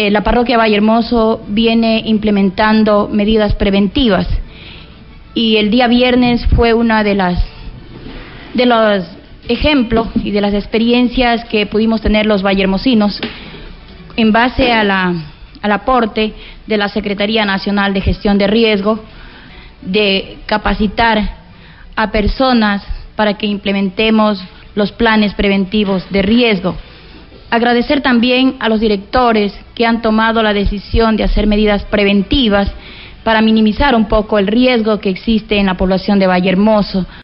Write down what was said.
eh, la parroquia Valle Hermoso viene implementando medidas preventivas y el día viernes fue una de las de los ejemplos y de las experiencias que pudimos tener los vallehermosinos en base a la, al aporte de la Secretaría Nacional de Gestión de Riesgo de capacitar a personas para que implementemos los planes preventivos de riesgo. Agradecer también a los directores que han tomado la decisión de hacer medidas preventivas para minimizar un poco el riesgo que existe en la población de Valle Hermoso.